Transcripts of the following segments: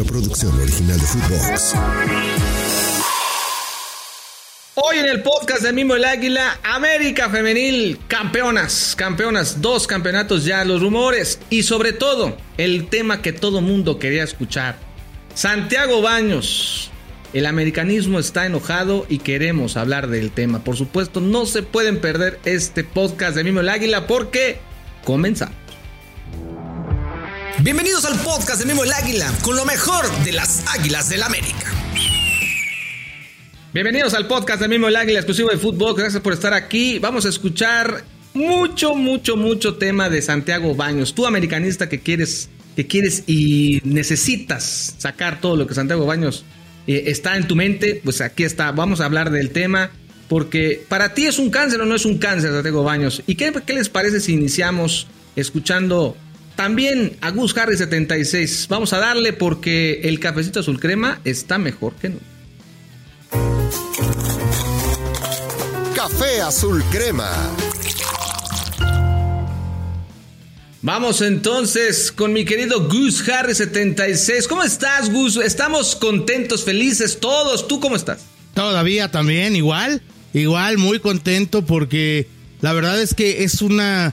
una producción original de Footbox. Hoy en el podcast de Mimo el Águila, América Femenil, campeonas, campeonas, dos campeonatos ya, los rumores y sobre todo el tema que todo mundo quería escuchar. Santiago Baños, el americanismo está enojado y queremos hablar del tema. Por supuesto, no se pueden perder este podcast de Mimo el Águila porque comenzamos. Bienvenidos al podcast de Mimo el Águila con lo mejor de las Águilas del América. Bienvenidos al podcast de Mimo el Águila exclusivo de fútbol. Gracias por estar aquí. Vamos a escuchar mucho, mucho, mucho tema de Santiago Baños. Tú americanista que quieres, que quieres y necesitas sacar todo lo que Santiago Baños eh, está en tu mente, pues aquí está. Vamos a hablar del tema. Porque para ti es un cáncer o no es un cáncer, Santiago Baños. ¿Y qué, qué les parece si iniciamos escuchando también a Gus Harry 76. Vamos a darle porque el cafecito azul crema está mejor que no. Café azul crema. Vamos entonces con mi querido Gus Harry 76. ¿Cómo estás, Gus? Estamos contentos, felices todos. ¿Tú cómo estás? Todavía también, igual. Igual, muy contento porque la verdad es que es una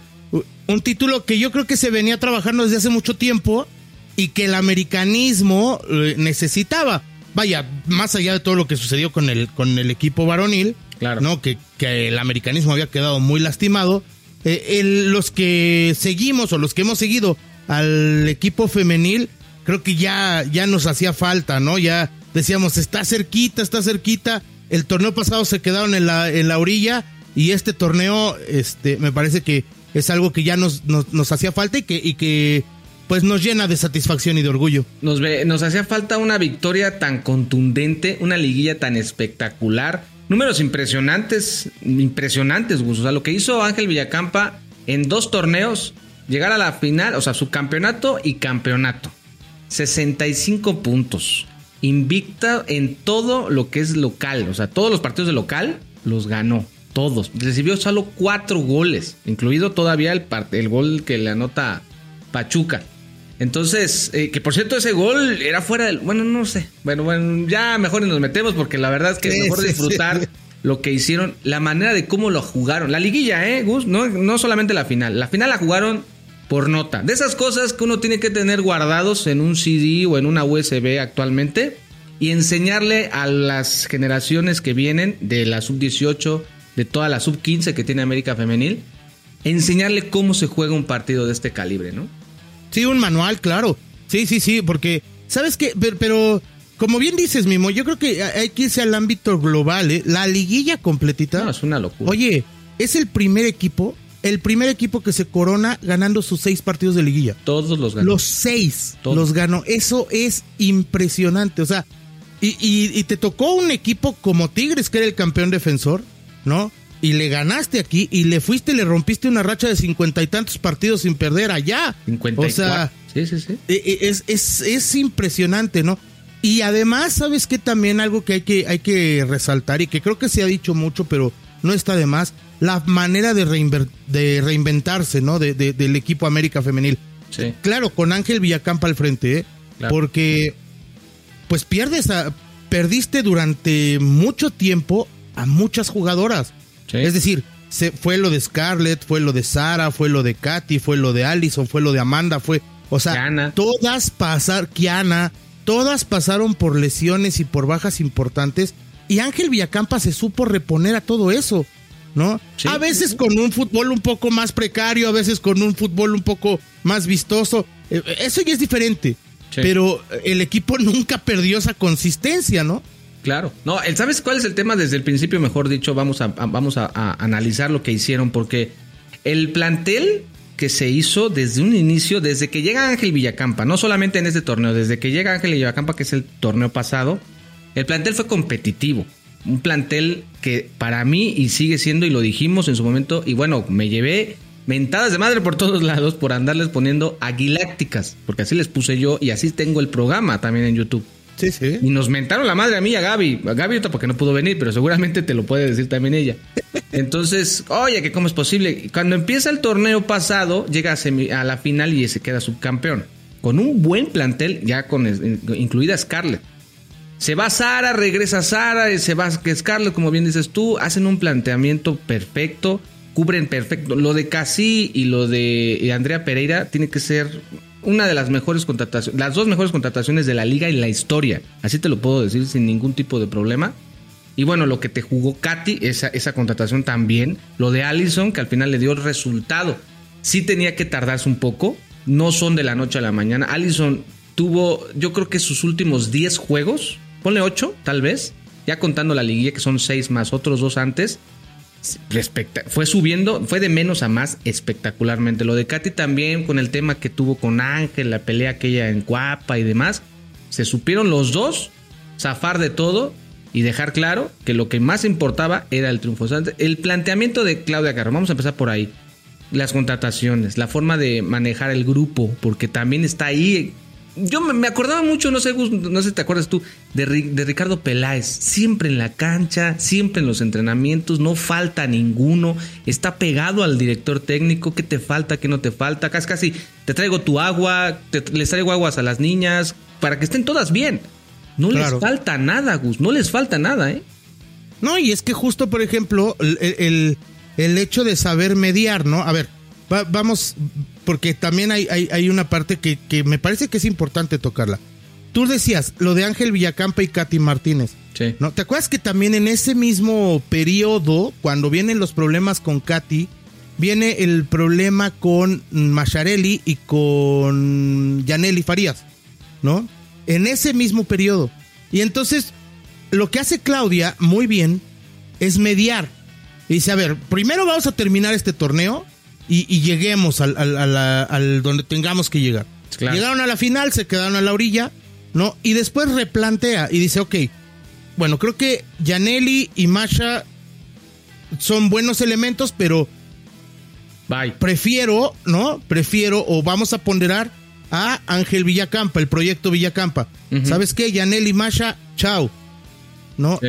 un título que yo creo que se venía trabajando desde hace mucho tiempo y que el americanismo eh, necesitaba. Vaya, más allá de todo lo que sucedió con el, con el equipo varonil, Claro. ¿no? Que, que el americanismo había quedado muy lastimado. eh, el- los que seguimos o los que hemos seguido al equipo femenil, creo que ya, ya nos hacía falta, ¿no? Ya decíamos, está cerquita, está cerquita. El torneo pasado se quedaron en la, en la orilla y este torneo, este, me parece que es algo que ya nos, nos, hacía falta y que, y que pues nos llena de satisfacción y de orgullo. Nos, ve- nos hacía falta una victoria tan contundente, una liguilla tan espectacular. Números impresionantes, impresionantes, Gus. O sea, lo que hizo Ángel Villacampa en dos torneos, llegar a la final, o sea, subcampeonato y campeonato. 65 puntos. Invicta en todo lo que es local. O sea, todos los partidos de local los ganó. Todos. Recibió solo cuatro goles, incluido todavía el, el gol que le anota Pachuca. Entonces, eh, que por cierto, ese gol era fuera del. Bueno, no sé. Bueno, bueno, ya mejor nos metemos porque la verdad es que es mejor disfrutar sí. lo que hicieron, la manera de cómo lo jugaron. La liguilla, ¿eh, Gus? No, no solamente la final. La final la jugaron por nota. De esas cosas que uno tiene que tener guardados en un CD o en una USB actualmente y enseñarle a las generaciones que vienen de la sub-18, de toda la sub-15 que tiene América Femenil, enseñarle cómo se juega un partido de este calibre, ¿no? Sí, un manual, claro. Sí, sí, sí, porque, ¿sabes qué? Pero, pero, como bien dices, Mimo, yo creo que hay que irse al ámbito global, ¿eh? La liguilla completita. No, es una locura. Oye, es el primer equipo, el primer equipo que se corona ganando sus seis partidos de liguilla. Todos los ganó. Los seis Todos. los ganó. Eso es impresionante. O sea, y, y- y te tocó un equipo como Tigres, que era el campeón defensor, ¿no? Y le ganaste aquí y le fuiste y le rompiste una racha de cincuenta y tantos partidos sin perder allá. 54. O sea, sí, sí, sí. eh, eh, es, es, es impresionante, ¿no? Y además, ¿sabes qué? También algo que hay que, hay que resaltar y que creo que se ha dicho mucho, pero no está de más, la manera de, reinver- de reinventarse, ¿no? De, de- del equipo América Femenil. Sí. Claro, con Ángel Villacampa al frente, ¿eh? Claro. Porque, pues pierdes a, perdiste durante mucho tiempo a muchas jugadoras. Sí. Es decir, se, fue lo de Scarlett, fue lo de Sara, fue lo de Katy, fue lo de Allison, fue lo de Amanda, fue, o sea, Kiana. todas pasaron, Kiana, todas pasaron por lesiones y por bajas importantes y Ángel Villacampa se supo reponer a todo eso, ¿no? Sí, a veces con un fútbol un poco más precario, a veces con un fútbol un poco más vistoso, Eh, eso ya es diferente, Sí. pero el equipo nunca perdió esa consistencia, ¿no? Claro. No, ¿sabes cuál es el tema? Desde el principio, mejor dicho, vamos a, vamos a analizar lo que hicieron, porque el plantel que se hizo desde un inicio, desde que llega Ángel Villacampa, no solamente en este torneo, desde que llega Ángel Villacampa, que es el torneo pasado, el plantel fue competitivo. Un plantel que para mí, y sigue siendo, y lo dijimos en su momento, y bueno, me llevé mentadas de madre por todos lados por andarles poniendo aguilácticas, porque así les puse yo y así tengo el programa también en YouTube. Sí, sí. Y nos mentaron la madre a mí a Gaby. Gaby porque no pudo venir, pero seguramente te lo puede decir también ella. Entonces, oye, que cómo es posible. Cuando empieza el torneo pasado, llega a, la final y se queda subcampeón. con un buen plantel, ya con incluida Scarlett. Se va Sara, regresa Sara, se va Scarlett, como bien dices tú, hacen un planteamiento perfecto, cubren perfecto. Lo de Casi y lo de Andrea Pereira tiene que ser una de las mejores contrataciones, las dos mejores contrataciones de la liga y la historia. Así te lo puedo decir sin ningún tipo de problema. Y bueno, lo que te jugó Katy, esa, esa contratación también. Lo de Allison, que al final le dio el resultado. Sí tenía que tardarse un poco. No son de la noche a la mañana. Allison tuvo, yo creo que sus últimos 10 juegos, ponle 8 tal vez, ya contando la liguilla que son 6 más otros dos antes, fue subiendo, fue de menos a más espectacularmente. Lo de Katy también con el tema que tuvo con Ángel, la pelea aquella en Cuapa y demás, se supieron los dos zafar de todo y dejar claro que lo que más importaba era el triunfo. el planteamiento de Claudia Carro, vamos a empezar por ahí. Las contrataciones, la forma de manejar el grupo, porque también está ahí. Yo me acordaba mucho, no sé, no sé si te acuerdas tú, de, de Ricardo Peláez. Siempre en la cancha, siempre en los entrenamientos, no falta ninguno. Está pegado al director técnico. ¿Qué te falta? ¿Qué no te falta? Casi, casi te traigo tu agua, les traigo aguas a las niñas para que estén todas bien. No les falta nada, Gus, no les falta nada, ¿eh? No, y es que justo, por ejemplo, el, el, hecho de saber mediar, ¿no? A ver, vamos, porque también hay, hay, una parte que, que, me parece que es importante tocarla. Tú decías lo de Ángel Villacampa y Katy Martínez. Sí. ¿no? ¿Te acuerdas que también en ese mismo periodo, cuando vienen los problemas con Katy, viene el problema con Macharelli y con Yaneli Farías, ¿no? en ese mismo periodo. Y entonces, lo que hace Claudia muy bien es mediar. dice, a ver, primero vamos a terminar este torneo y, lleguemos al, al, donde tengamos que llegar. Llegaron a la final, se quedaron a la orilla, ¿no? Y después replantea y dice, ok, bueno, creo que Janelli y Masha son buenos elementos, pero Bye. prefiero, ¿no? Prefiero o vamos a ponderar a Ángel Villacampa, el proyecto Villacampa. ¿Sabes qué? Yaneli Masha, chao. ¿No?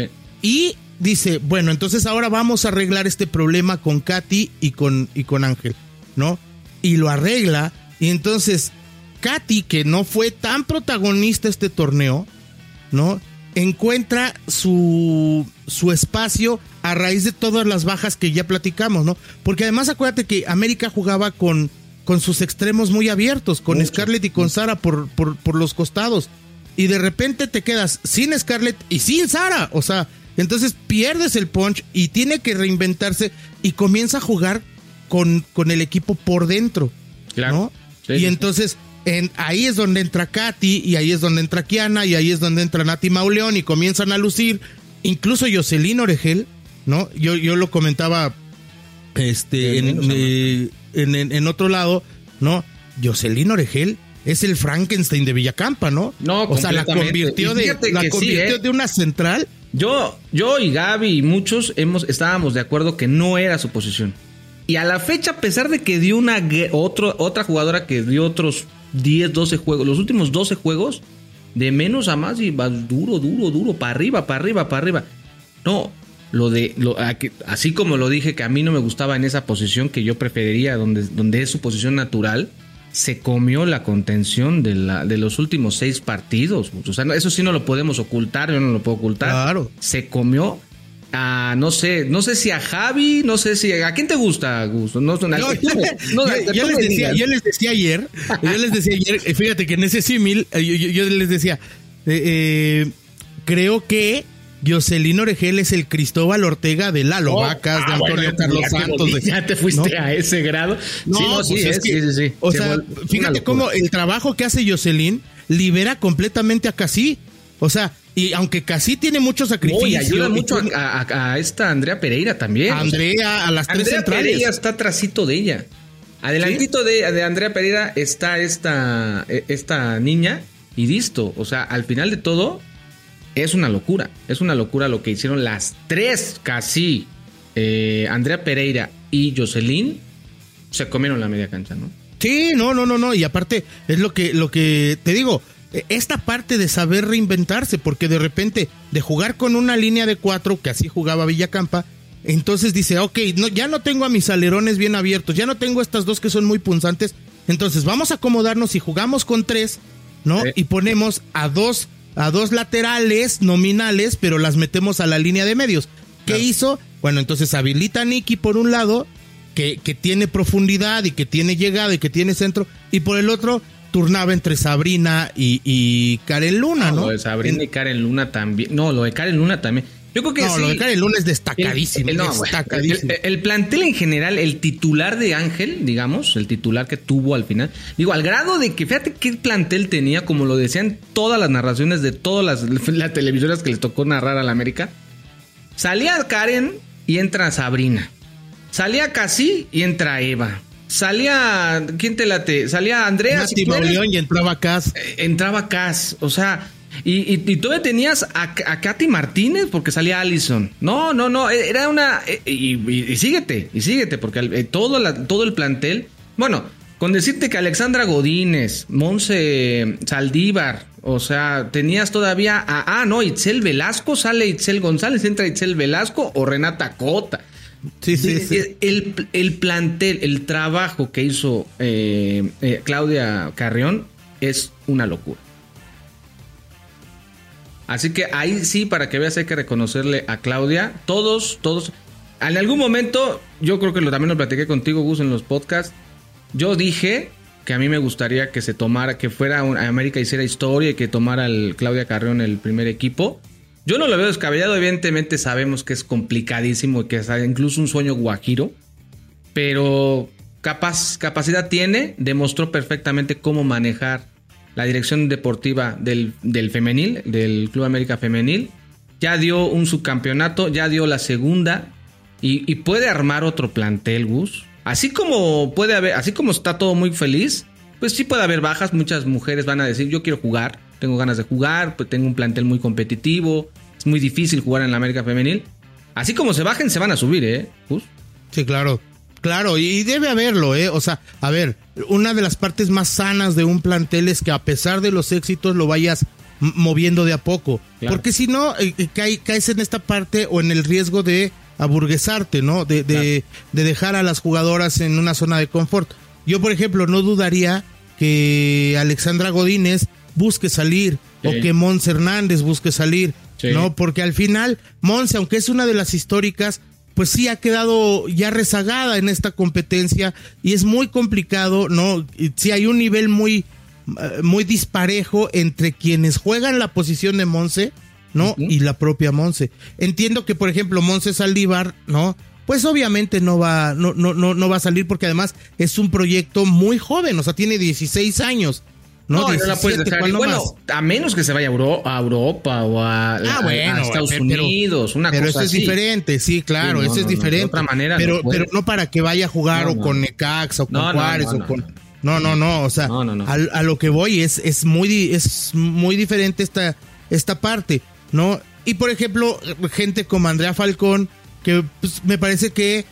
Y dice, bueno, entonces ahora vamos a arreglar este problema con Katy y con, y con Ángel, ¿no? Y lo arregla. Y entonces, Katy, que no fue tan protagonista este torneo, ¿no? Encuentra su, su espacio a raíz de todas las bajas que ya platicamos, ¿no? Porque además acuérdate que América jugaba con con sus extremos muy abiertos, con Scarlett y con Sara por, por, los costados. Y de repente te quedas sin Scarlett y sin Sara. O sea, entonces pierdes el punch y tiene que reinventarse y comienza a jugar con, con el equipo por dentro. Claro. y entonces en, ahí es donde entra Katy y ahí es donde entra Kiana y ahí es donde entra Nati Mauleón y comienzan a lucir. Incluso Jocelyn Oregel, ¿no? Yo, yo lo comentaba este, en, en, otro lado, ¿no? Jocelyn Oregel es el Frankenstein de Villacampa, ¿no? No, o sea, la convirtió, de, la convirtió ¿eh? de una central. Yo, yo y Gaby y muchos hemos, estábamos de acuerdo que no era su posición. Y a la fecha, a pesar de que dio una otro, otra jugadora que dio otros 10, 12 juegos, los últimos 12 juegos, de menos a más y va duro, duro, duro, para arriba, para arriba, para arriba. No, lo de lo, así como lo dije que a mí no me gustaba en esa posición que yo preferiría donde, donde es su posición natural se comió la contención de, la, de los últimos seis partidos. O sea, eso sí no lo podemos ocultar, yo no lo puedo ocultar. Claro. Se comió a, no sé, no sé si a Javi, no sé si a quién te gusta, Gusto. No, no, yo, les decía, yo, les decía, ayer, yo les decía ayer, eh, fíjate que en ese símil, eh, yo, les decía, eh, creo que Jocelyn Oregel es el Cristóbal Ortega de Lalo oh, Vacas, de ah, Antonio Carlos Santos. ya te fuiste a ese grado. No, sí, pues sí, sí, sí, O sea, fíjate cómo el trabajo que hace Jocelyn libera completamente a Casi. O sea, y aunque Casi tiene mucho sacrificio. y ayuda mucho a, esta Andrea Pereira también. Andrea, a las tres Andrea centrales. Pereira está trasito de ella. Adelantito de, de, Andrea Pereira está esta, e, esta niña y listo. O sea, al final de todo, es una locura. Es una locura lo que hicieron las tres casi. Eh, Andrea Pereira y Jocelyn se comieron la media cancha, ¿no? Sí, no, no, no, no. Y aparte, es lo que, lo que te digo. E, esta parte de saber reinventarse, porque de repente, de jugar con una línea de cuatro, que así jugaba Villacampa, entonces dice, ok, no, ya no tengo a mis alerones bien abiertos, ya no tengo estas dos que son muy punzantes, Entonces vamos a acomodarnos y jugamos con tres, ¿no? Sí. Y ponemos a dos, a dos laterales nominales, pero las metemos a la línea de medios. ¿Qué Claro. hizo? Bueno, entonces habilita a Nicky por un lado, que, que tiene profundidad y que tiene llegada y que tiene centro, y por el otro turnaba entre Sabrina y, y Karen Luna, ¿no? Lo de Sabrina y Karen Luna también. No, lo de Karen Luna también. Yo creo que No, sí. lo de Karen Luna es destacadísimo. El, el- no, destacadísimo. el- el plantel en general, el titular de Ángel, digamos, el titular que tuvo al final, digo, al grado de que fíjate qué plantel tenía, como lo decían todas las narraciones de todas las, las televisoras que les tocó narrar a la América. Salía Karen y entra Sabrina. Salía Casi y entra Eva. Salía. ¿Quién te late? Salía Andrea. Nati si. Mauleón y entraba Cas. Eh, entraba Cas, o sea, y, y, y todavía tenías a, a Katy Martínez porque salía Allison. No, no, no, e- era una... eh, Y, síguete, y síguete, porque eh, todo, la- todo el plantel... Bueno, con decirte que Alexandra Godínez, Monse Saldívar, o sea, tenías todavía a... Ah, no, Itzel Velasco, sale Itzel González, entra Itzel Velasco o Renata Cota. Sí, sí, sí. El, el plantel, el trabajo que hizo eh, eh, Claudia Carrión es una locura. Así que ahí sí, para que veas, hay que reconocerle a Claudia. Todos, todos. En algún momento, yo creo que lo, también lo platiqué contigo, Gus, en los podcasts. Yo dije que a mí me gustaría que se tomara, que fuera América hiciera historia y que tomara el Claudia Carrión el primer equipo. Yo no lo veo descabellado, evidentemente sabemos que es complicadísimo y que es incluso un sueño guajiro, pero capacidad tiene, demostró perfectamente cómo manejar la dirección deportiva del, del femenil, del Club América Femenil. Ya dio un subcampeonato, ya dio la segunda y, puede armar otro plantel, Gus. Así como puede haber, así como está todo muy feliz, pues sí puede haber bajas. Muchas mujeres van a decir, yo quiero jugar, tengo ganas de jugar, pues tengo un plantel muy competitivo, es muy difícil jugar en la América Femenil. Así como se bajen, se van a subir, ¿eh? Gus. Sí, claro. Claro, y debe haberlo, ¿eh? O sea, a ver, una de las partes más sanas de un plantel es que a pesar de los éxitos lo vayas moviendo de a poco. Claro. Porque si no, eh, eh, cae- caes en esta parte o en el riesgo de aburguesarte, ¿no? De, de, de dejar a las jugadoras en una zona de confort. Yo, por ejemplo, no dudaría que Alexandra Godínez busque salir Sí. o que Mons Hernández busque salir, Sí. ¿no? Porque al final, Monse, aunque es una de las históricas, pues sí ha quedado ya rezagada en esta competencia y es muy complicado, ¿no? Sí hay un nivel muy, eh, muy disparejo entre quienes juegan la posición de Monse, ¿no? Y la propia Monse. Entiendo que, por ejemplo, Monse Saldívar, ¿no? Pues obviamente no va, no, no, no, no va a salir porque además es un proyecto muy joven, o sea, tiene 16 años. No, No, no la puedes 17, dejar. ¿cuál Y no bueno, a menos que se vaya a, Euro- a Europa o a, Ah, a- bueno, a Estados pero- Unidos, una pero cosa eso es diferente, sí, claro, Sí, no, eso es de diferente. otra manera pero, pero no para que vaya a jugar o con Necaxa o con Juárez no, o no, con. no. No, no, no, o sea, A, lo que voy es, es muy es muy diferente esta, esta parte, ¿no? Y por ejemplo, gente como Andrea Falcón, que pues, me parece que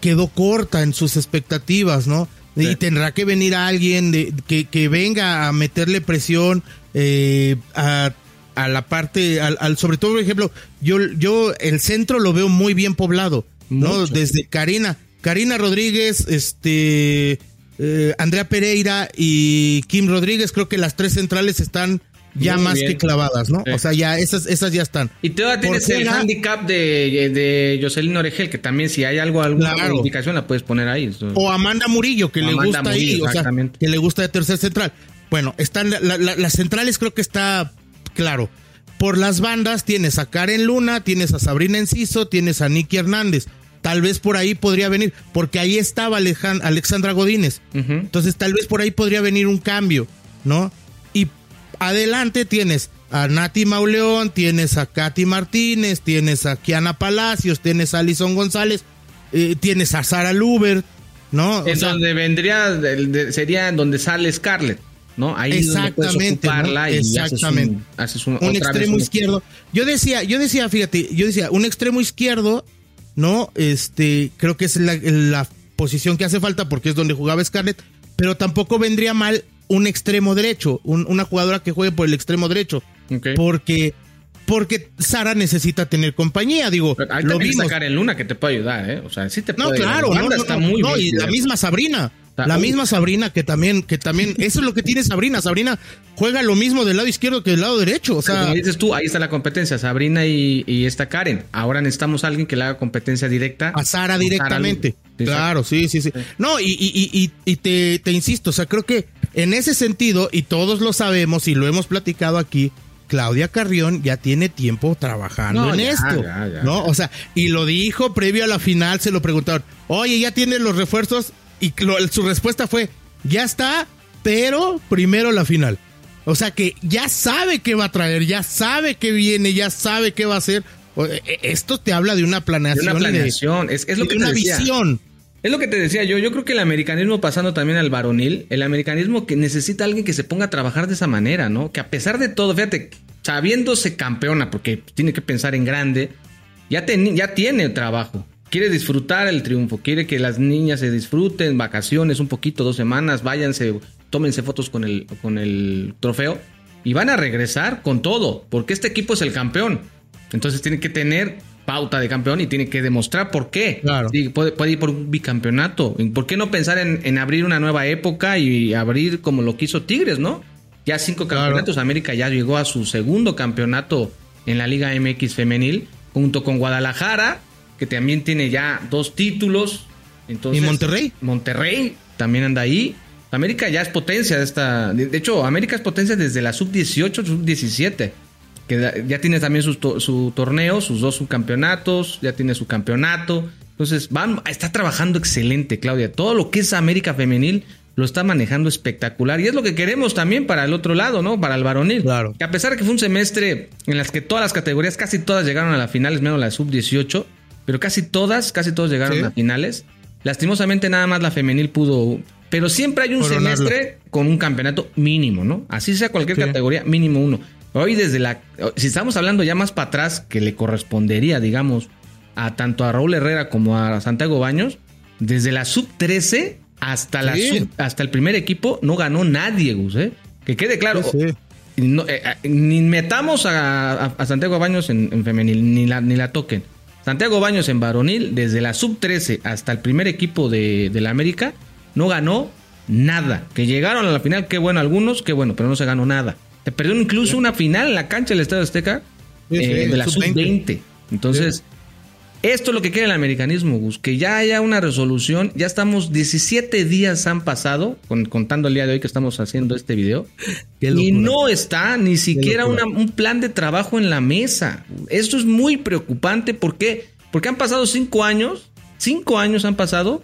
quedó corta en sus expectativas, ¿no? Sí. Y tendrá que venir alguien de, que, que venga a meterle presión eh, a, a la parte, al, al- sobre todo, por ejemplo, yo, yo el centro lo veo muy bien poblado, ¿no? Mucho. Desde Karina, Karina Rodríguez, este, eh, Andrea Pereira y Kim Rodríguez, creo que las tres centrales están ya Muy más bien. que clavadas, ¿no? Sí. O sea, ya esas, esas ya están. Y todavía tienes el handicap de, de Jocelyn Oregel, que también si hay algo, alguna Claro. modificación la puedes poner ahí. Eso- O Amanda Murillo, que le gusta ahí, o sea, que le gusta de tercer central. Bueno, están la- la- la- las centrales, creo que está claro. Por las bandas tienes a Karen Luna, tienes a Sabrina Enciso, tienes a Nicky Hernández. Tal vez por ahí podría venir, porque ahí estaba Alejan- Alexandra Godínez. Entonces tal vez por ahí podría venir un cambio, ¿no? Adelante tienes a Nati Mauleón, tienes a Katy Martínez, tienes a Kiana Palacios, tienes a Alison González, eh, tienes a Sara Lubert, ¿no? O En sea, donde vendría, del- de- sería en donde sale Scarlett, ¿no? Ahí es donde Exactamente, ¿no? y Exactamente. haces un, haces un, un otra vez extremo un- izquierdo. Yo decía, yo decía, fíjate, yo decía, un extremo izquierdo, ¿no? Este, creo que es la, la posición que hace falta porque es donde jugaba Scarlett, pero tampoco vendría mal un extremo derecho, un- una jugadora que juegue por el extremo derecho, porque porque Sara necesita tener compañía, digo, Pero Ahí lo vimos. está Karen Luna que te puede ayudar, ¿eh? O sea, sí te No, puede claro, La no, no, está no, muy no, y la misma Sabrina, La misma Sabrina que también, que también, eso es lo que tiene Sabrina. Sabrina juega lo mismo del lado izquierdo que del lado derecho. O sea, como dices tú, ahí está la competencia, Sabrina y, y esta Karen. Ahora necesitamos a alguien que le haga competencia directa. A Sara directamente. claro, sí, sí, sí, No, y, y, y, te, te insisto, o sea, creo que en ese sentido, y todos lo sabemos y lo hemos platicado aquí, Claudia Carrión ya tiene tiempo trabajando en esto, ¿no? O sea, y lo dijo previo a la final, se lo preguntaron, oye, ¿ya tiene los refuerzos? Y su respuesta fue, ya está, pero primero la final. O sea que ya sabe qué va a traer, ya sabe qué viene, ya sabe qué va a hacer. E, e, esto te habla de una planeación. De una planeación, es, lo que una visión. Es lo que te decía yo, yo creo que el americanismo pasando también al varonil, el americanismo que necesita alguien que se ponga a trabajar de esa manera, ¿no? Que a pesar de todo, fíjate, sabiéndose campeona, porque tiene que pensar en grande, ya, ya tiene trabajo quiere disfrutar el triunfo, quiere que las niñas se disfruten, vacaciones un poquito, dos semanas, váyanse, tómense fotos con el, con el trofeo y van a regresar con todo, porque este equipo es el campeón. Entonces tiene que tener pauta de campeón y tiene que demostrar por qué. Claro. puede, ir por un bicampeonato. ¿Por qué no pensar en, abrir una nueva época y abrir como lo quiso Tigres, no? Ya cinco campeonatos. América ya llegó a su segundo campeonato en la Liga MX femenil, junto con Guadalajara, que también tiene ya dos títulos. Entonces, ¿Y Monterrey? Monterrey también anda ahí. América ya es potencia de esta. De hecho, América es potencia desde la sub-18, sub-17. Que ya tiene también su, su, torneo, sus dos subcampeonatos, ya tiene su campeonato. Entonces, van, está trabajando excelente, Claudia. Todo lo que es América Femenil lo está manejando espectacular. Y es lo que queremos también para el otro lado, ¿no? Para el varonil. Claro. Que a pesar de que fue un semestre en las que todas las categorías, casi todas llegaron a la finales, menos la sub-18, pero casi todas, casi todos llegaron a finales. Lastimosamente nada más la femenil pudo, pero siempre hay un semestre con un campeonato mínimo, ¿no? Así sea cualquier categoría, mínimo uno. Hoy desde la, si estamos hablando ya más para atrás, que le correspondería, digamos, a tanto a Raúl Herrera como a Santiago Baños, desde la sub 13 hasta la hasta el primer equipo no ganó nadie, Gus, ¿eh? Que quede claro. Eh, eh, ni metamos a, Santiago Baños en, en, femenil, ni la, ni la toquen. Santiago Baños en varonil, desde la sub-13 hasta el primer equipo de, la América, no ganó nada. Que llegaron a la final, qué bueno algunos, qué bueno, pero no se ganó nada. Se perdió incluso una final en la cancha del Estadio Azteca eh, de la sub-20. Entonces, esto es lo que quiere el americanismo, Gus, que ya haya una resolución. Ya estamos 17 días han pasado, contando el día de hoy que estamos haciendo este video, y no está ni siquiera un plan de trabajo en la mesa. Esto es muy preocupante. ¿Por qué? Porque han pasado cinco años, cinco años han pasado,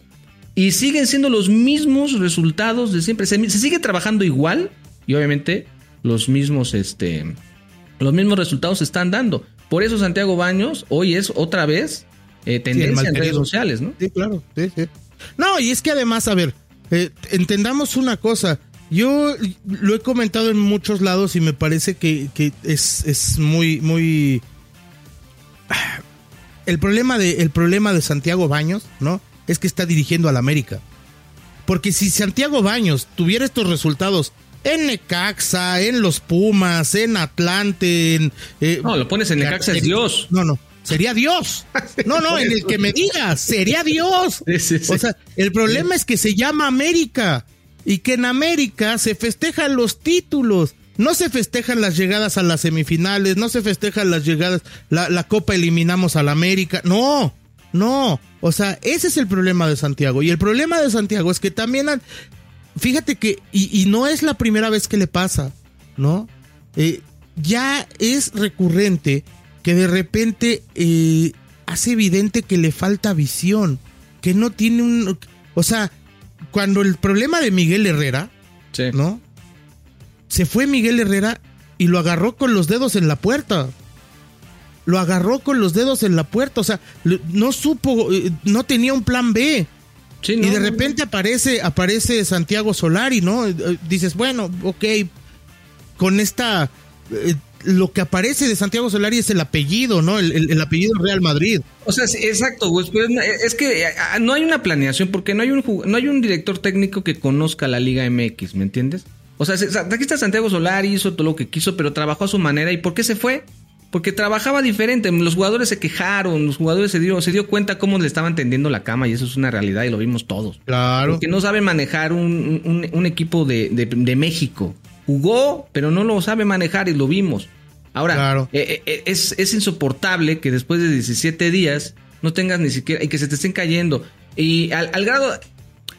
y siguen siendo los mismos resultados de siempre. Se, sigue trabajando igual, y obviamente los mismos, este, los mismos resultados se están dando. Por eso Santiago Baños hoy es otra vez eh, tendencia en redes sociales, ¿no? Sí, claro, sí, sí. No, y es que además, a ver, eh, entendamos una cosa. Yo lo he comentado en muchos lados y me parece que, es, es, muy, muy. El problema, de, el problema de Santiago Baños, ¿no? Es que está dirigiendo al América. Porque si Santiago Baños tuviera estos resultados en Necaxa, en los Pumas, en Atlante, en. Eh, no, lo pones en Necaxa, es Dios. No, no sería Dios. No, no, en el que me digas, sería Dios. O sea, el problema es que se llama América y que en América se festejan los títulos. No se festejan las llegadas a las semifinales, no se festejan las llegadas, la, Copa eliminamos a la América. No, no. O sea, ese es el problema de Santiago. Y el problema de Santiago es que también, fíjate que, y, no es la primera vez que le pasa, ¿no? Eh, ya es recurrente que de repente eh, hace evidente que le falta visión, que no tiene un... O sea, cuando el problema de Miguel Herrera, ¿no? Se fue Miguel Herrera y lo agarró con los dedos en la puerta. Lo agarró con los dedos en la puerta, o sea, no supo, eh, no tenía un plan B. y de repente aparece, aparece Santiago Solari, ¿no? Eh, dices, bueno, ok, con esta lo que aparece de Santiago Solari es el apellido, ¿no? El, apellido Real Madrid. O sea, exacto, güey. es que no hay una planeación porque no hay un no hay un director técnico que conozca la Liga MX, ¿me entiendes? O sea, aquí está Santiago Solari, hizo todo lo que quiso, pero trabajó a su manera. ¿Y por qué se fue? Porque trabajaba diferente. Los jugadores se quejaron, los jugadores se dio, se dio cuenta cómo le estaban tendiendo la cama y eso es una realidad y lo vimos todos. Claro. Porque no sabe manejar un, un- un equipo de, de- de México. Jugó, pero no lo sabe manejar y lo vimos. Ahora, Claro. eh, eh, es, es insoportable que después de 17 días no tengas ni siquiera y que se te estén cayendo. Y al, al grado,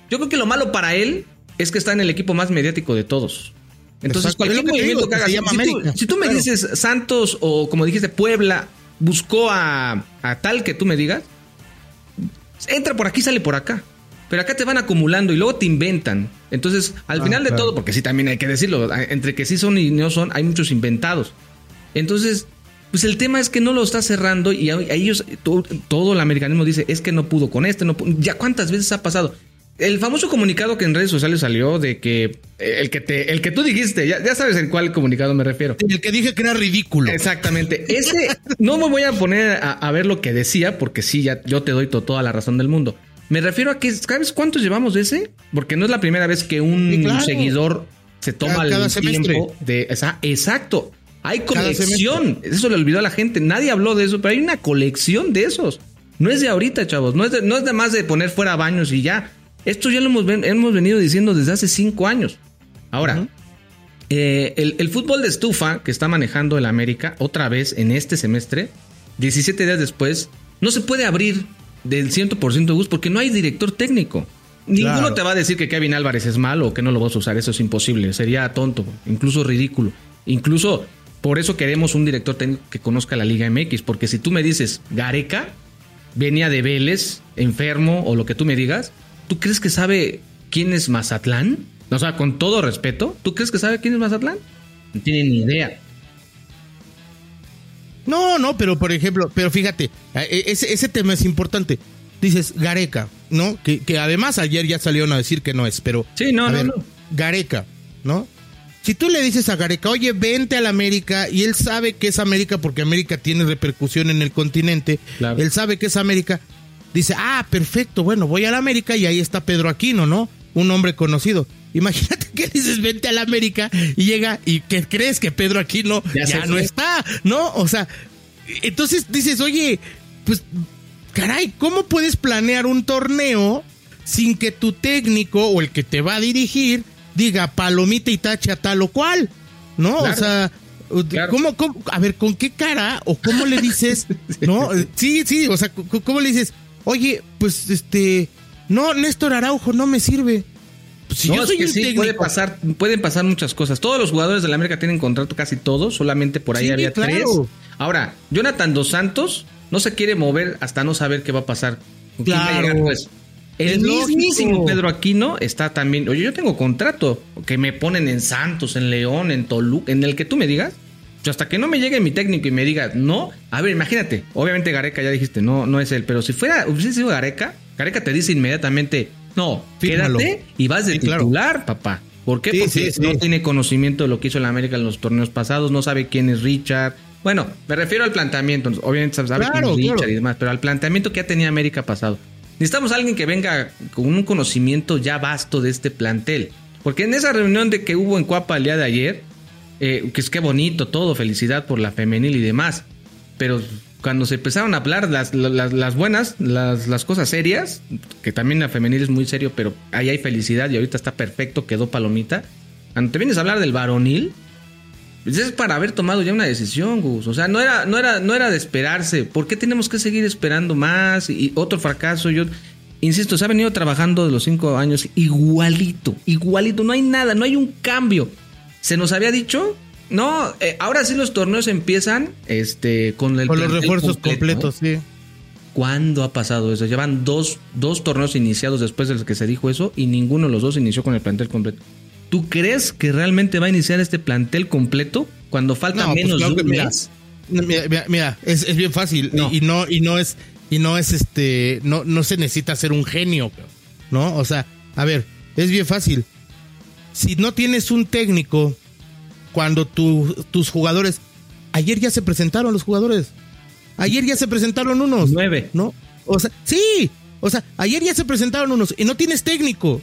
yo creo que lo malo para él es que está en el equipo más mediático de todos. Entonces, Exacto, cualquier movimiento digo, que hagas, se llama si, tú, si tú me claro. dices Santos o como dijiste Puebla, buscó a, a tal que tú me digas, entra por aquí, sale por acá. Pero acá te van acumulando y luego te inventan. Entonces, al Ah, final de claro. todo, porque sí también hay que decirlo, entre que sí son y no son, hay muchos inventados. Entonces, pues el tema es que no lo está cerrando y a ellos todo, todo el americanismo dice, es que no pudo con este, no pudo. Ya cuántas veces ha pasado. El famoso comunicado que en redes sociales salió de que eh, el que te, el que tú dijiste, ya, ya sabes en cuál comunicado me refiero. El que dije que era ridículo. Exactamente. Ese no me voy a poner a, a ver lo que decía, porque sí, ya yo te doy to- toda la razón del mundo. Me refiero a que, ¿sabes cuántos llevamos de ese? Porque no es la primera vez que un Sí, claro. seguidor se toma Cada- cada el semestre. tiempo de. esa- exacto. Hay colección. Eso le olvidó a la gente. Nadie habló de eso, pero hay una colección de esos. No es de ahorita, chavos. No es de, no es de más de poner fuera baños y ya. Esto ya lo hemos, hemos venido diciendo desde hace cinco años. Ahora, eh, el, el fútbol de estufa que está manejando el América otra vez en este semestre, 17 días después, no se puede abrir del 100% de gusto porque no hay director técnico. Ninguno Claro. te va a decir que Kevin Álvarez es malo o que no lo vas a usar. Eso es imposible. Sería tonto, incluso ridículo. Incluso por eso queremos un director técnico que conozca la Liga MX. Porque si tú me dices Gareca, venía de Vélez, enfermo o lo que tú me digas, ¿tú crees que sabe quién es Mazatlán? O sea, con todo respeto, ¿tú crees que sabe quién es Mazatlán? No tiene ni idea. No, no, pero por ejemplo, pero fíjate, eh, ese, ese tema es importante. Dices Gareca, ¿no? Que, que además ayer ya salieron a decir que no es, pero. Sí, no, no, ver, no. Gareca, ¿no? Si tú le dices a Gareca, oye, vente a la América, y él sabe que es América porque América tiene repercusión en el continente, Claro. él sabe que es América, dice, ah, perfecto, bueno, voy a la América y ahí está Pedro Aquino, ¿no? Un hombre conocido. Imagínate que dices, vente a la América y llega y que crees que Pedro Aquino Ya no fue. está, ¿no? O sea, entonces dices, oye, pues, caray, ¿cómo puedes planear un torneo sin que tu técnico o el que te va a dirigir diga palomita y tacha tal o cual? ¿No? Claro. O sea, Claro. ¿cómo, cómo- a ver, ¿con qué cara o cómo le dices? ¿No? Sí, sí, o sea, ¿cómo le dices? Oye, pues este, no, Néstor Araujo no me sirve. Pues, si no, yo es soy que sí, técnico. puede pasar, pueden pasar muchas cosas. Todos los jugadores de la América tienen contrato, casi todos, solamente por ahí Sí, había claro. tres. Ahora, Jonathan Dos Santos no se quiere mover hasta no saber qué va a pasar. ¿Con quién va a Claro. llegar, pues? El Es mismísimo. Pedro Aquino está también. Oye, yo tengo contrato que me ponen en Santos, en León, en Toluca, en el que tú me digas. Hasta que no me llegue mi técnico y me diga, no, a ver, imagínate, obviamente Gareca ya dijiste, no, no es él, pero si fuera, hubiese sido Gareca, Gareca te dice inmediatamente, no, Fírmalo. quédate y vas de Sí, claro. titular, papá. ¿Por qué? Sí, Porque sí, no tiene conocimiento de lo que hizo la América en los torneos pasados, no sabe quién es Richard. Bueno, me refiero al planteamiento, obviamente sabe Claro, quién es Richard claro. y demás, pero al planteamiento que ya tenía América pasado. Necesitamos a alguien que venga con un conocimiento ya vasto de este plantel. Porque en esa reunión de que hubo en Cuapa el día de ayer, eh, que es que bonito todo, felicidad por la femenil y demás. Pero cuando se empezaron a hablar las, las, buenas, las, las cosas serias, que también la femenil es muy serio, pero ahí hay felicidad y ahorita está perfecto, quedó palomita. Cuando te vienes a hablar del varonil, pues es para haber tomado ya una decisión, Gus. O sea, no era, no era, no era de esperarse. ¿Por qué tenemos que seguir esperando más? Y otro fracaso. Yo, insisto, se ha venido trabajando de los cinco años igualito, igualito. No hay nada, no hay un cambio. Se nos había dicho, no, eh, ahora sí los torneos empiezan este, con el Con los refuerzos completo. completos, sí. ¿Cuándo ha pasado eso? Llevan dos, dos torneos iniciados después de los que se dijo eso y ninguno de los dos inició con el plantel completo. ¿Tú crees que realmente va a iniciar este plantel completo cuando falta No, pues menos claro de un mira. mes? Mira, mira, mira, es, es bien fácil No. Y, y no y no es y no es este no no se necesita ser un genio, ¿no? O sea, a ver, es bien fácil. Si no tienes un técnico cuando tu- tus jugadores ayer ya se presentaron los jugadores. Ayer ya se presentaron unos. Nueve. ¿No? O sea, sí. O sea, ayer ya se presentaron unos y no tienes técnico.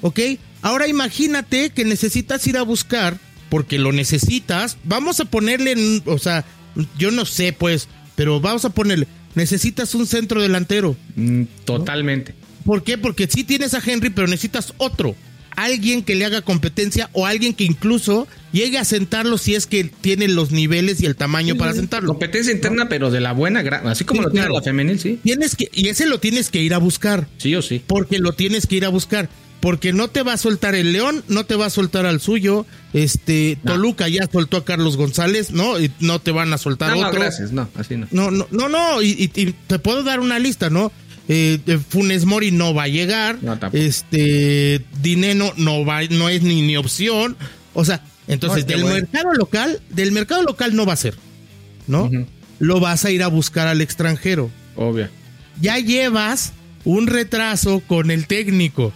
¿Ok? Ahora imagínate que necesitas ir a buscar, porque lo necesitas. Vamos a ponerle, en- o sea, yo no sé, pues, pero vamos a ponerle, necesitas un centro delantero. Mm, totalmente. ¿Por qué? Porque sí tienes a Henry, pero necesitas otro. Alguien que le haga competencia o alguien que incluso llegue a sentarlo si es que tiene los niveles y el tamaño para sentarlo. Competencia interna, pero de la buena, así como Sí, lo tiene claro. la femenil, sí. Tienes que, y ese lo tienes que ir a buscar. Sí o sí. Porque lo tienes que ir a buscar. Porque no te va a soltar el León, no te va a soltar al suyo. Este, No. Toluca ya soltó a Carlos González, ¿no? Y no te van a soltar No, no, otro. gracias. No, así no. No, no, no, no, y, y- y te puedo dar una lista, ¿no? Eh, eh, Funes Mori no va a llegar. No, este Dineno no va, no es ni, ni opción. O sea, entonces No, del bueno. mercado local, del mercado local no va a ser, ¿no? Lo vas a ir a buscar al extranjero. Obvio. Ya llevas un retraso con el técnico.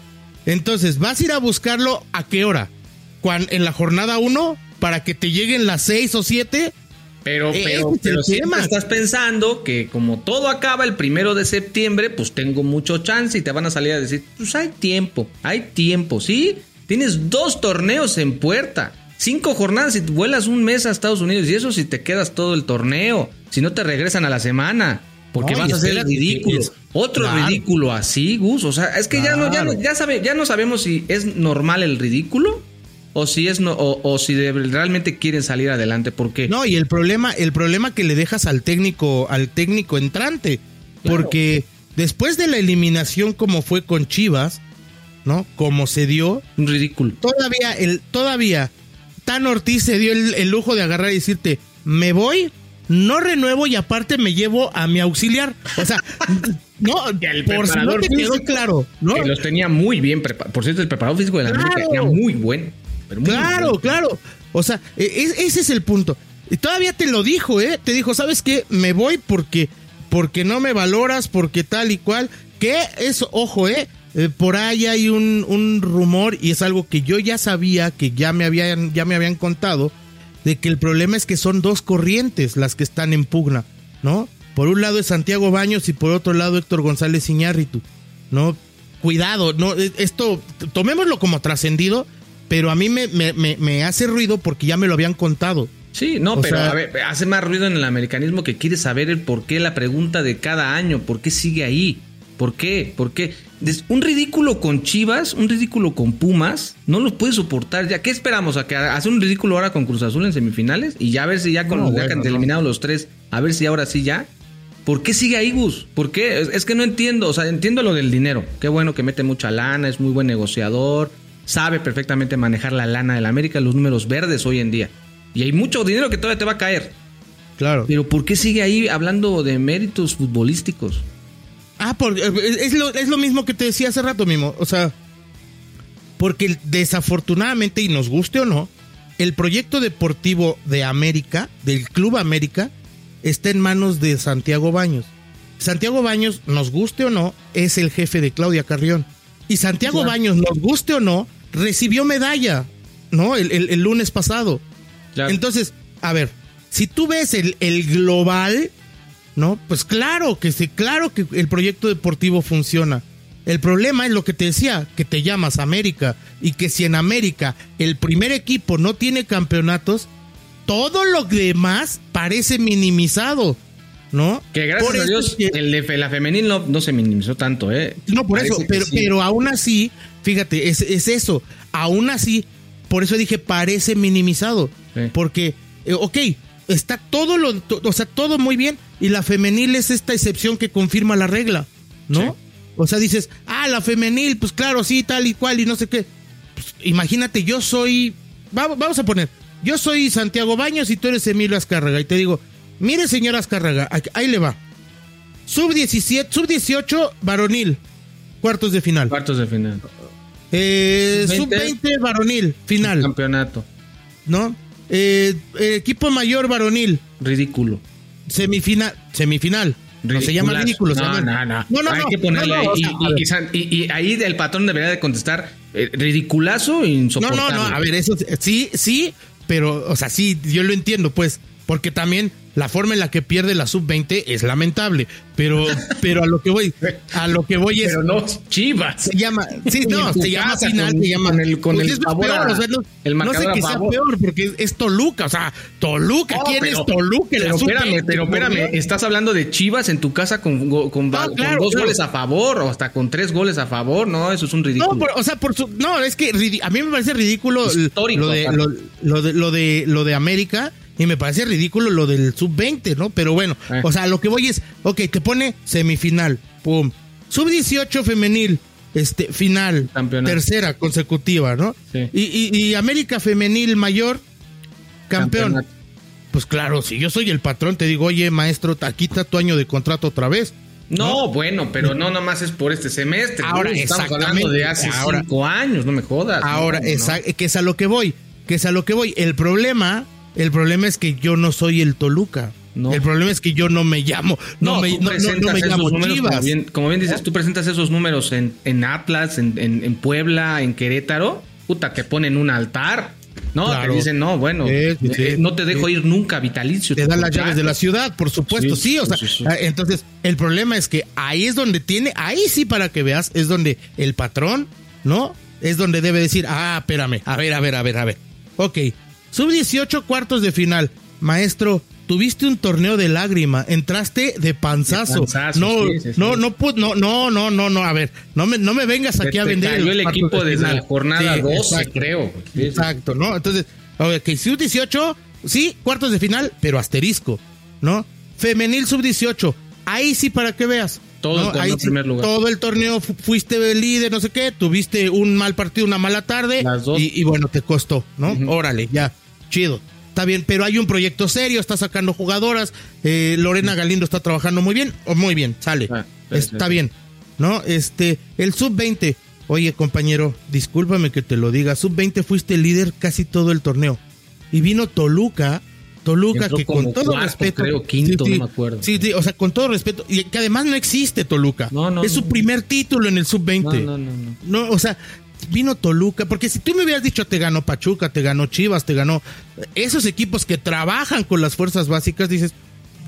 Entonces, vas a ir a buscarlo a qué hora? En la jornada 1 para que te lleguen las 6 o 7 Pero, Ese pero, pero siempre estás pensando que como todo acaba el primero de septiembre, pues tengo mucho chance y te van a salir a decir, pues hay tiempo, hay tiempo, ¿sí? Tienes dos torneos en puerta, cinco jornadas y vuelas un mes a Estados Unidos y eso si te quedas todo el torneo, si no te regresan a la semana. Porque No, vas a hacer ridículo. es- Otro claro. ridículo así, Gus. O sea, es que ya no, ya no, ya sabe, ya no sabemos si es normal el ridículo o si es no, o, o si de- realmente quieren salir adelante. Porque No, y el problema, el problema que le dejas al técnico, al técnico entrante, Claro. porque después de la eliminación como fue con Chivas, ¿no? Como se dio, un ridículo. todavía el, todavía Tan Ortiz se dio el, el lujo de agarrar y decirte, me voy, no renuevo y aparte me llevo a mi auxiliar. O sea, no, el por si no preparador te quedó físico, claro, ¿no? Que los tenía muy bien preparados. Por cierto, el preparador físico de la Claro. América era muy bueno. Pero muy Claro, claro. O sea, e- e- ese es el punto. Y todavía te lo dijo, ¿eh? Te dijo, ¿sabes qué? Me voy porque, porque no me valoras, porque tal y cual. Que es, ojo, ¿eh? Eh, por ahí hay un, un rumor y es algo que yo ya sabía, que ya me habían, ya me habían contado, de que el problema es que son dos corrientes las que están en pugna, ¿no? Por un lado es Santiago Baños y por otro lado Héctor González Iñárritu, ¿no? Cuidado, no, eh, esto, tomémoslo como trascendido, pero a mí me, me, me, me hace ruido porque ya me lo habían contado. Sí, no, O pero sea- a ver, hace más ruido en el americanismo que quiere saber el por qué, la pregunta de cada año, por qué sigue ahí, por qué, por qué. Un ridículo con Chivas, un ridículo con Pumas, no lo puede soportar ya. ¿Qué esperamos? ¿A que hace un ridículo ahora con Cruz Azul en semifinales? Y ya a ver si ya con No, los ya bueno, que han no. eliminado los tres, a ver si ahora sí ya. ¿Por qué sigue ahí, Gus? ¿Por qué? Es, es que no entiendo, o sea, entiendo lo del dinero. Qué bueno que mete mucha lana, es muy buen negociador, sabe perfectamente manejar la lana del América, los números verdes hoy en día. Y hay mucho dinero que todavía te va a caer. Claro. Pero ¿por qué sigue ahí hablando de méritos futbolísticos? Ah, por- eh, es, lo, es lo mismo que te decía hace rato mismo. O sea, porque desafortunadamente, y nos guste o no, el proyecto deportivo de América, del Club América, está en manos de Santiago Baños. Santiago Baños, nos guste o no, es el jefe de Claudia Carrión. Y Santiago Claro. Baños, nos guste o no, recibió medalla, ¿no? El, el- el lunes pasado. Entonces, a ver, si tú ves el, el global, ¿no? Pues claro que sí, claro que el proyecto deportivo funciona. El problema es lo que te decía, que te llamas América y que si en América el primer equipo no tiene campeonatos, todo lo demás parece minimizado, ¿no? que gracias Por a Dios, que- el de la femenil no, no se minimizó tanto, ¿eh? no, por Parece eso, pero, sí. pero aún así, fíjate, es, es eso. Aún así, por eso dije parece minimizado. Sí. Porque, eh, ok, está todo lo, to- o sea, todo muy bien. Y la femenil es esta excepción que confirma la regla, ¿no? Sí. O sea, dices, ah, la femenil, pues claro, sí, tal y cual, y no sé qué. Pues, imagínate, yo soy. va- Vamos a poner, yo soy Santiago Baños y tú eres Emilio Azcárraga. Y te digo, mire, señor Azcárraga, ahí le va. Sub 17, sub 18, varonil, cuartos de final. Cuartos de final. Eh, Sub-20, sub 20, varonil, final, Campeonato. ¿no? Eh, eh, equipo mayor, varonil, Ridículo. semifinal, semifinal. No se llama ridículo. No, no, no. No, no, Hay que ponerle no, no, o ahí. sea, y, ahí el patrón debería de contestar eh, ridiculazo e No, insoportable. no, no, a ver, eso sí, sí, pero, o sea, sí, yo lo entiendo, pues, porque también la forma en la que pierde la sub-20 es lamentable, pero, pero a lo que voy, a lo que voy es. Pero no, Chivas. Se llama, sí, no, se llama final, se llama. Con el, con el es favor peor, a- o sea, no, el no sé que sea peor, porque es, es Toluca, o sea, Toluca, No, ¿quién pero- es Toluca? Pero espérame, sub-20? pero espérame, estás hablando de Chivas en tu casa con, con, No, claro, dos claro. goles a favor o hasta con tres goles a favor, no, eso es un ridículo. No, por- o sea, por su, no, es que a mí me parece ridículo Histórico, lo de, lo de lo de lo de América y me parece ridículo lo del sub 20, ¿no? Pero bueno, Eh. o sea, lo que voy es, ok, te pone semifinal, pum, sub 18 femenil, este final, Campeonato. tercera consecutiva, ¿no? Sí. Y, y- y América femenil mayor, campeón. Campeonato. Pues claro, si yo soy el patrón, te digo, oye, maestro, aquí está tu año de contrato otra vez. No, bueno, pero no nomás es por este semestre. Ahora, estamos hablando de hace Ahora- cinco años, no me jodas. Ahora, no, que es a lo que voy, que es a lo que voy. El problema, el problema es que yo no soy el Toluca. No. El problema es que yo no me llamo, no, me, no, me llamo números, Chivas. Como bien, como bien dices, tú presentas esos números en, en Atlas, en, en- en Puebla, en Querétaro, puta, que ponen un altar. No, Claro. te dicen, no, bueno, Sí, sí, sí. eh, no te dejo ir nunca, vitalicio. Te dan las llaves de la ciudad, por supuesto, Sí, o sea, ah, entonces el problema es que ahí es donde tiene, ahí sí para que veas, es donde el patrón, ¿no? Es donde debe decir, ah, espérame, a ver, a ver, a ver, a ver. Ok, sub 18 cuartos de final, maestro, tuviste un torneo de lágrima, entraste de panzazo. De panzazo, no, sí, sí, sí. no, no, no, no, no, no, no, a ver, no me, no me vengas aquí a vender. cayó el equipo de la jornada Sí, 12, exacto. creo. Exacto, ¿no? Entonces, ok, sub 18, sí, cuartos de final, pero asterisco, ¿no? Femenil sub 18, ahí sí para que veas. Todo el torneo Ahí primer lugar. Todo el torneo fu- fuiste líder, no sé qué, tuviste un mal partido, una mala tarde. Las dos. Y, y bueno, te costó, ¿no? Órale, ya, chido. Está bien, pero hay un proyecto serio, está sacando jugadoras. eh, Lorena Galindo está trabajando muy bien, o muy bien, sale. Ah, sí, está sí. bien, ¿no? Este, el sub-20. Oye, compañero, discúlpame que te lo diga. Sub-20 fuiste líder casi todo el torneo. Y vino Toluca, Toluca Entró que con todo cuarto, respeto. creo, quinto, no me acuerdo. Sí, sí, o sea, con todo respeto. Y que además no existe Toluca. No, no, es su no. primer título en el Sub-20. No, no, no, no. No, o sea, vino Toluca, porque si tú me hubieras dicho te ganó Pachuca, te ganó Chivas, te ganó esos equipos que trabajan con las fuerzas básicas, dices,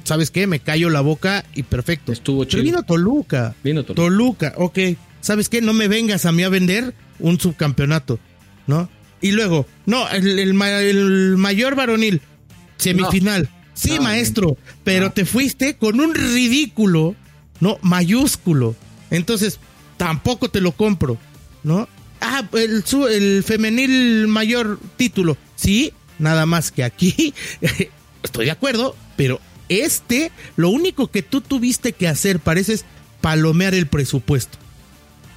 ¿sabes qué? Me callo la boca y perfecto. Estuvo Pero chido. vino Toluca. Vino Toluca. Toluca, ok. ¿Sabes qué? No me vengas a mí a vender un subcampeonato, ¿no? Y luego, no, el, el ma- el mayor varonil, semifinal. Sí, No, maestro, pero te fuiste con un ridículo, ¿no? Mayúsculo. Entonces, tampoco te lo compro, ¿no? Ah, el, femenil mayor título. Sí, nada más que aquí. Estoy de acuerdo, pero este, lo único que tú tuviste que hacer, pareces palomear el presupuesto.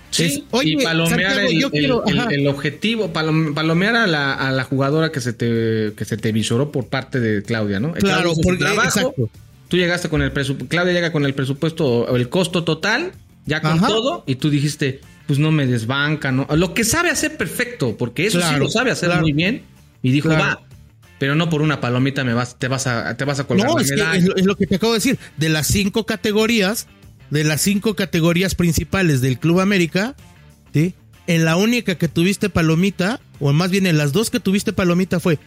Sí, Es, oye, y palomear Santiago, el, yo el- quiero- el- ajá. el objetivo, palom- palomear a la, a la jugadora que se te que se te visoró por parte de Claudia, ¿no? Claro, porque- trabajo, exacto. tú llegaste con el presupuesto, Claudia llega con el presupuesto o el costo total, ya con Ajá. todo, y tú dijiste, pues no me desbanca, ¿no? Lo que sabe hacer perfecto, porque eso sí lo sabe hacer claro. muy bien, y dijo, Claro. va, pero no por una palomita me vas, te vas a, te vas a colgar No, es, que es, lo, es lo que te acabo de decir. De las cinco categorías, de las cinco categorías principales del Club América, ¿sí? En la única que tuviste palomita, o más bien en las dos que tuviste palomita fue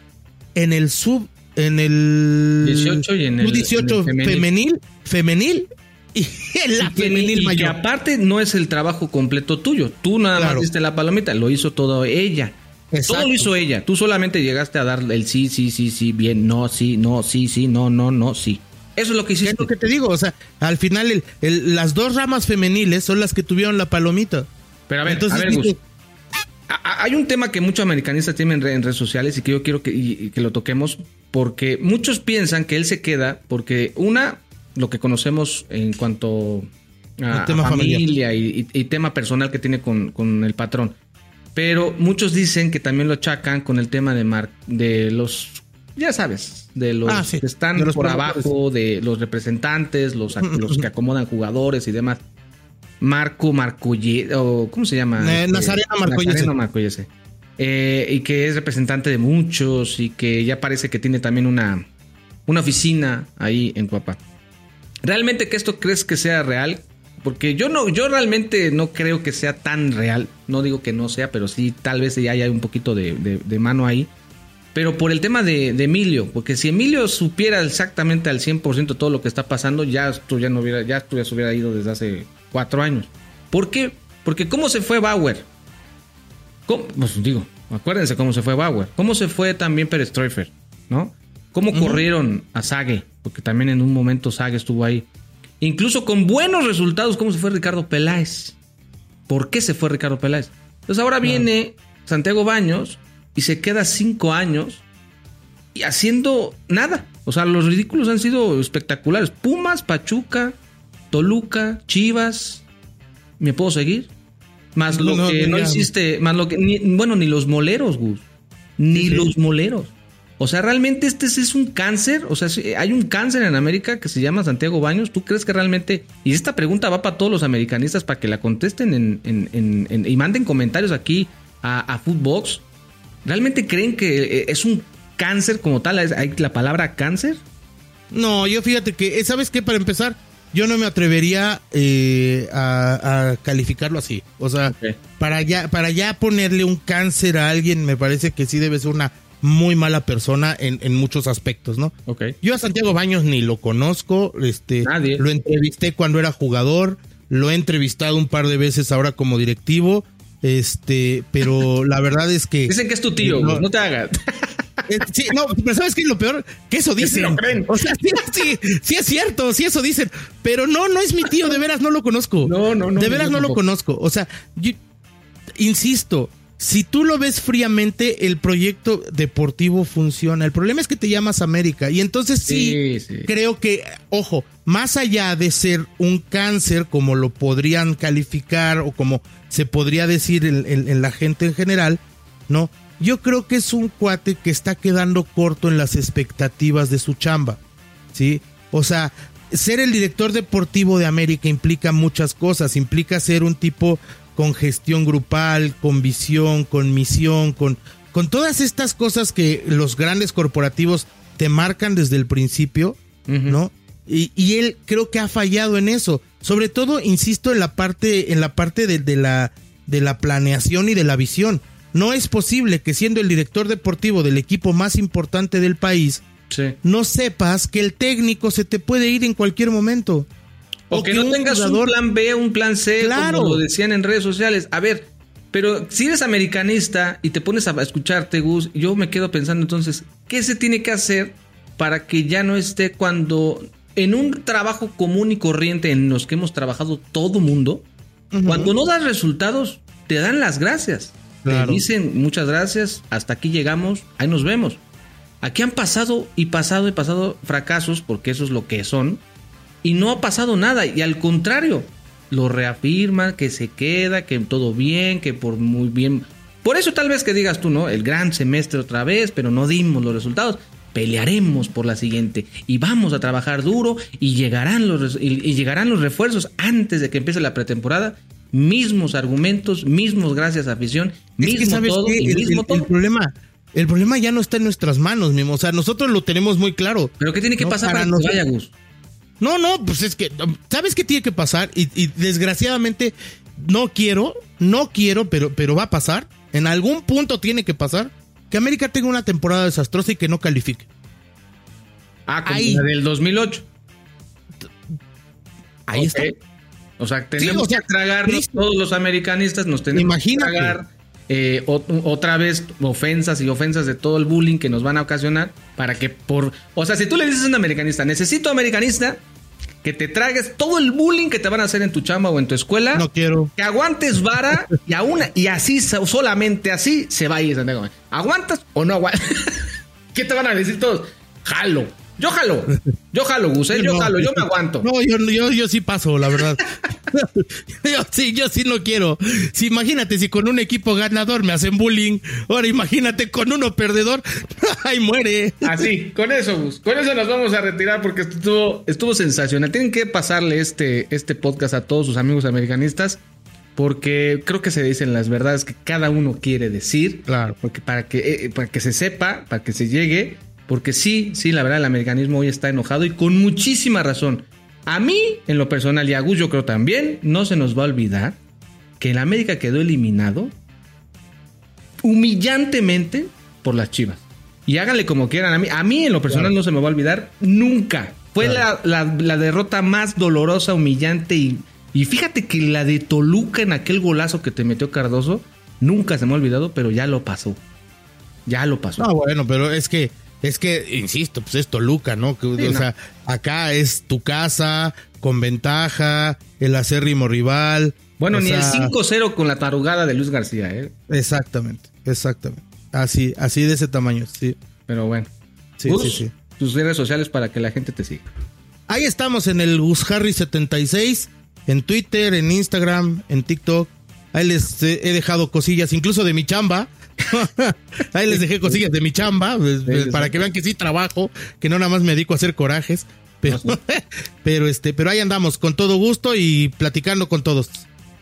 en el sub, en el 18 y en el- sub 18 en el femenil. femenil, femenil, y la femenil y que mayor. aparte no es el trabajo completo tuyo. Tú nada Claro. más diste la palomita, lo hizo todo ella. Exacto. Todo lo hizo ella. Tú solamente llegaste a dar el sí, sí, sí, sí, bien, no, sí, no, sí, sí, no, no, no, sí. Eso es lo que ¿Qué hiciste. es lo que te digo? O sea, al final el- el- las dos ramas femeniles son las que tuvieron la palomita. Pero a ver, Entonces a ver, hay un tema que muchos americanistas tienen en, re- en redes sociales y que yo quiero que, y- y que lo toquemos porque muchos piensan que él se queda porque una, lo que conocemos en cuanto a, tema a familia y, y- y tema personal que tiene con, con el patrón. Pero muchos dicen que también lo achacan con el tema de, mar- de los, ya sabes, de los Ah, sí, que están los por abajo, de los representantes, los, los que acomodan jugadores y demás. Marco Marcoye, o ¿cómo se llama? Eh, Este, Nazareno Marcoyese. Nazareno Marcoyese. Eh, y que es representante de muchos y que ya parece que tiene también una, una oficina ahí en Cuapa. ¿Realmente que esto crees que sea real? Porque yo no, yo realmente no creo que sea tan real. No digo que no sea, pero sí tal vez ya haya un poquito de, mano ahí. pero por el tema de, de Emilio, porque si Emilio supiera exactamente al 100% todo lo que está pasando, ya esto ya no hubiera, ya esto ya se hubiera ido desde hace cuatro años. ¿Por qué? Porque cómo se fue Bauer. Pues digo, acuérdense cómo se fue Bauer. ¿Cómo se fue también Pérez Treufer? ¿No? ¿Cómo corrieron a Sage? Porque también en un momento Sage estuvo ahí. Incluso con buenos resultados, ¿cómo se fue Ricardo Peláez? ¿Por qué se fue Ricardo Peláez? Entonces ahora viene Santiago Baños y se queda cinco años y haciendo nada. O sea, los ridículos han sido espectaculares. Pumas, Pachuca, Toluca, Chivas. ¿Me puedo seguir? Más lo No, que no, hiciste, más lo que, ni- bueno, ni los moleros, Gus. Ni Sí, sí. los moleros. O sea, realmente este es un cáncer. O sea, sí, hay un cáncer en América que se llama Santiago Baños. ¿Tú crees que realmente.? Y esta pregunta va para todos los americanistas para que la contesten en, en- en- en- y manden comentarios aquí a, a Footbox. ¿Realmente creen que eh, es un cáncer como tal? ¿Es- ¿Hay la palabra cáncer? No, yo fíjate que, eh, ¿sabes qué? Para empezar, yo no me atrevería eh, a, a calificarlo así. O sea, para ya, para ya ponerle un cáncer a alguien, me parece que sí debe ser una muy mala persona en, en muchos aspectos, ¿no? Ok. Yo a Santiago Baños ni lo conozco, este, Nadie. lo entrevisté cuando era jugador, lo he entrevistado un par de veces ahora como directivo, este, pero la verdad es que Dicen que es tu tío, No. No te hagas. eh, sí, no, pero ¿sabes qué es lo peor? Que eso dicen. lo. O sea, sí, sí, sí es cierto, sí eso dicen. Pero no, no es mi tío, de veras no lo conozco. No, no, no, De veras no lo tampoco. conozco. O sea, yo- insisto, si tú lo ves fríamente, el proyecto deportivo funciona. El problema es que te llamas América. Y entonces sí, Sí, sí. creo que, ojo, más allá de ser un cáncer, como lo podrían calificar o como se podría decir en, en- en la gente en general, ¿no? Yo creo que es un cuate que está quedando corto en las expectativas de su chamba, ¿sí? O sea, ser el director deportivo de América implica muchas cosas, implica ser un tipo con gestión grupal, con visión, con misión, con, con todas estas cosas que los grandes corporativos te marcan desde el principio. ¿no? Y, y él creo que ha fallado en eso. Sobre todo, insisto, en la parte, en la parte de, de la, de la planeación y de la visión. No es posible que siendo el director deportivo del equipo más importante del país, Sí. no sepas que el técnico se te puede ir en cualquier momento. O, que, no un tengas jugador- un plan B, un plan C, Claro. como lo decían en redes sociales. A ver, pero si eres americanista y te pones a escucharte, Gus, yo me quedo pensando entonces, ¿qué se tiene que hacer para que ya no esté cuando en un trabajo común y corriente en los que hemos trabajado todo mundo, cuando no das resultados, te dan las gracias. Claro. Te dicen muchas gracias, hasta aquí llegamos, ahí nos vemos. Aquí han pasado y pasado y pasado fracasos, porque eso es lo que son, y no ha pasado nada. Y al contrario, lo reafirma, que se queda, que todo bien, que por muy bien. Por eso tal vez que digas tú, ¿no? El gran semestre otra vez, pero no dimos los resultados. Pelearemos por la siguiente y vamos a trabajar duro y llegarán los, y, llegarán los refuerzos antes de que empiece la pretemporada. Mismos argumentos, mismos gracias a afición, Es mismo que sabes todo y el, mismo el- todo. el problema, el problema ya no está en nuestras manos, mismo. O sea, nosotros lo tenemos muy claro. Pero ¿qué tiene que No, pasar para, para que nosotros- vaya Gus? No, no, pues es que, ¿sabes qué tiene que pasar? Y, y desgraciadamente no quiero, no quiero, pero, pero va a pasar. En algún punto tiene que pasar que América tenga una temporada desastrosa y que no califique. Ah, como Ahí. la del 2008. Ahí está. O sea, tenemos o sea, que tragarnos triste. todos los americanistas, nos tenemos Imagínate. que tragar eh, ot- otra vez ofensas y ofensas de todo el bullying que nos van a ocasionar para que por... O sea, si tú le dices a un americanista, necesito americanista, que te tragues todo el bullying que te van a hacer en tu chamba o en tu escuela, No quiero. que aguantes vara y aún y así solamente así se va a ir Santiago. ¿Aguantas o no aguantas? ¿Qué te van a decir todos? Jalo. Yo jalo. Yo jalo, Gus, ¿eh? Yo No. jalo, yo me aguanto. No, yo, yo, yo sí paso, la verdad. yo sí, yo sí no quiero. Si imagínate si con un equipo ganador me hacen bullying, ahora imagínate con uno perdedor, ay muere. Así, con eso, Gus. Con eso nos vamos a retirar porque estuvo, estuvo sensacional. Tienen que pasarle este, este podcast a todos sus amigos americanistas porque creo que se dicen las verdades que cada uno quiere decir. Claro. Porque para que, eh, para que se sepa, para que se llegue. Porque sí, sí, la verdad, el americanismo hoy está enojado y con muchísima razón. A mí, en lo personal, y a Gus yo creo también, no se nos va a olvidar que el América quedó eliminado humillantemente por las Chivas. y háganle como quieran. A mí, a mí en lo personal no se me va a olvidar nunca. Fue la, la, la derrota más dolorosa, humillante y, y fíjate que la de Toluca en aquel golazo que te metió Cardoso, nunca se me ha olvidado, pero ya lo pasó. Ya lo pasó. No, bueno, pero es que, es que, insisto, pues es Toluca, ¿no? Que, Sí, o no. sea, acá es tu casa, con ventaja, el acérrimo rival. Bueno, ni el sea, 5-0 con la tarugada de Luis García, ¿eh? Exactamente, exactamente. Así, así de ese tamaño, sí. Pero bueno. Sí, Gus, sí, sí. Tus redes sociales para que la gente te siga. Ahí estamos en el Gus Harry 76, en Twitter, en Instagram, en TikTok. Ahí les he dejado cosillas, incluso de mi chamba. Ahí les dejé cosillas de mi chamba, pues, pues, para que vean que sí trabajo, que no nada más me dedico a hacer corajes. Pero, pero este, pero ahí andamos con todo gusto y platicando con todos.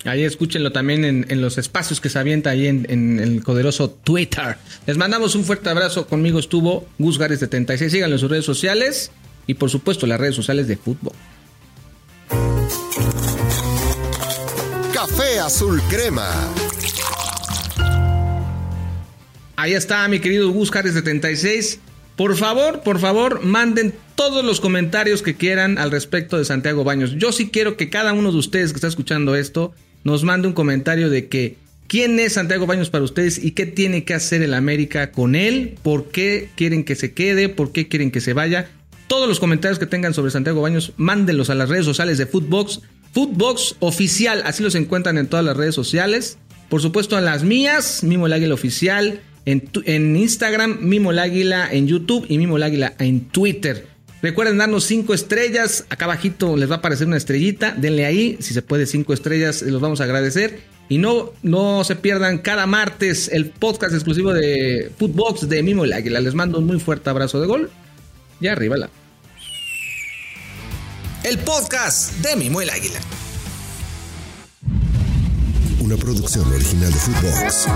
Ahí escúchenlo también en, en los espacios que se avienta ahí en, en el poderoso Twitter. Les mandamos un fuerte abrazo. Conmigo estuvo Gus Gares 76. Síganlo en sus redes sociales y por supuesto las redes sociales de fútbol. Café Azul Crema. Ahí está mi querido Gus Gares 76. Por favor, por favor, manden todos los comentarios que quieran al respecto de Santiago Baños. Yo sí quiero que cada uno de ustedes que está escuchando esto nos mande un comentario de que quién es Santiago Baños para ustedes y qué tiene que hacer el América con él, por qué quieren que se quede, por qué quieren que se vaya. Todos los comentarios que tengan sobre Santiago Baños, mándenlos a las redes sociales de Footbox. Footbox oficial, así los encuentran en todas las redes sociales. Por supuesto, a las mías, Mimo el Águila Oficial, en, tu- en Instagram, Mimo el Águila en YouTube y Mimo el Águila en Twitter. Recuerden darnos cinco estrellas. Acá abajito les va a aparecer una estrellita. Denle ahí. Si se puede, cinco estrellas. eh, Los vamos a agradecer. Y no, no se pierdan cada martes el podcast exclusivo de Footbox de Mimo el Águila. Les mando un muy fuerte abrazo de gol. Y arriba la. El podcast de Mimo el Águila. Una producción original de Footbox.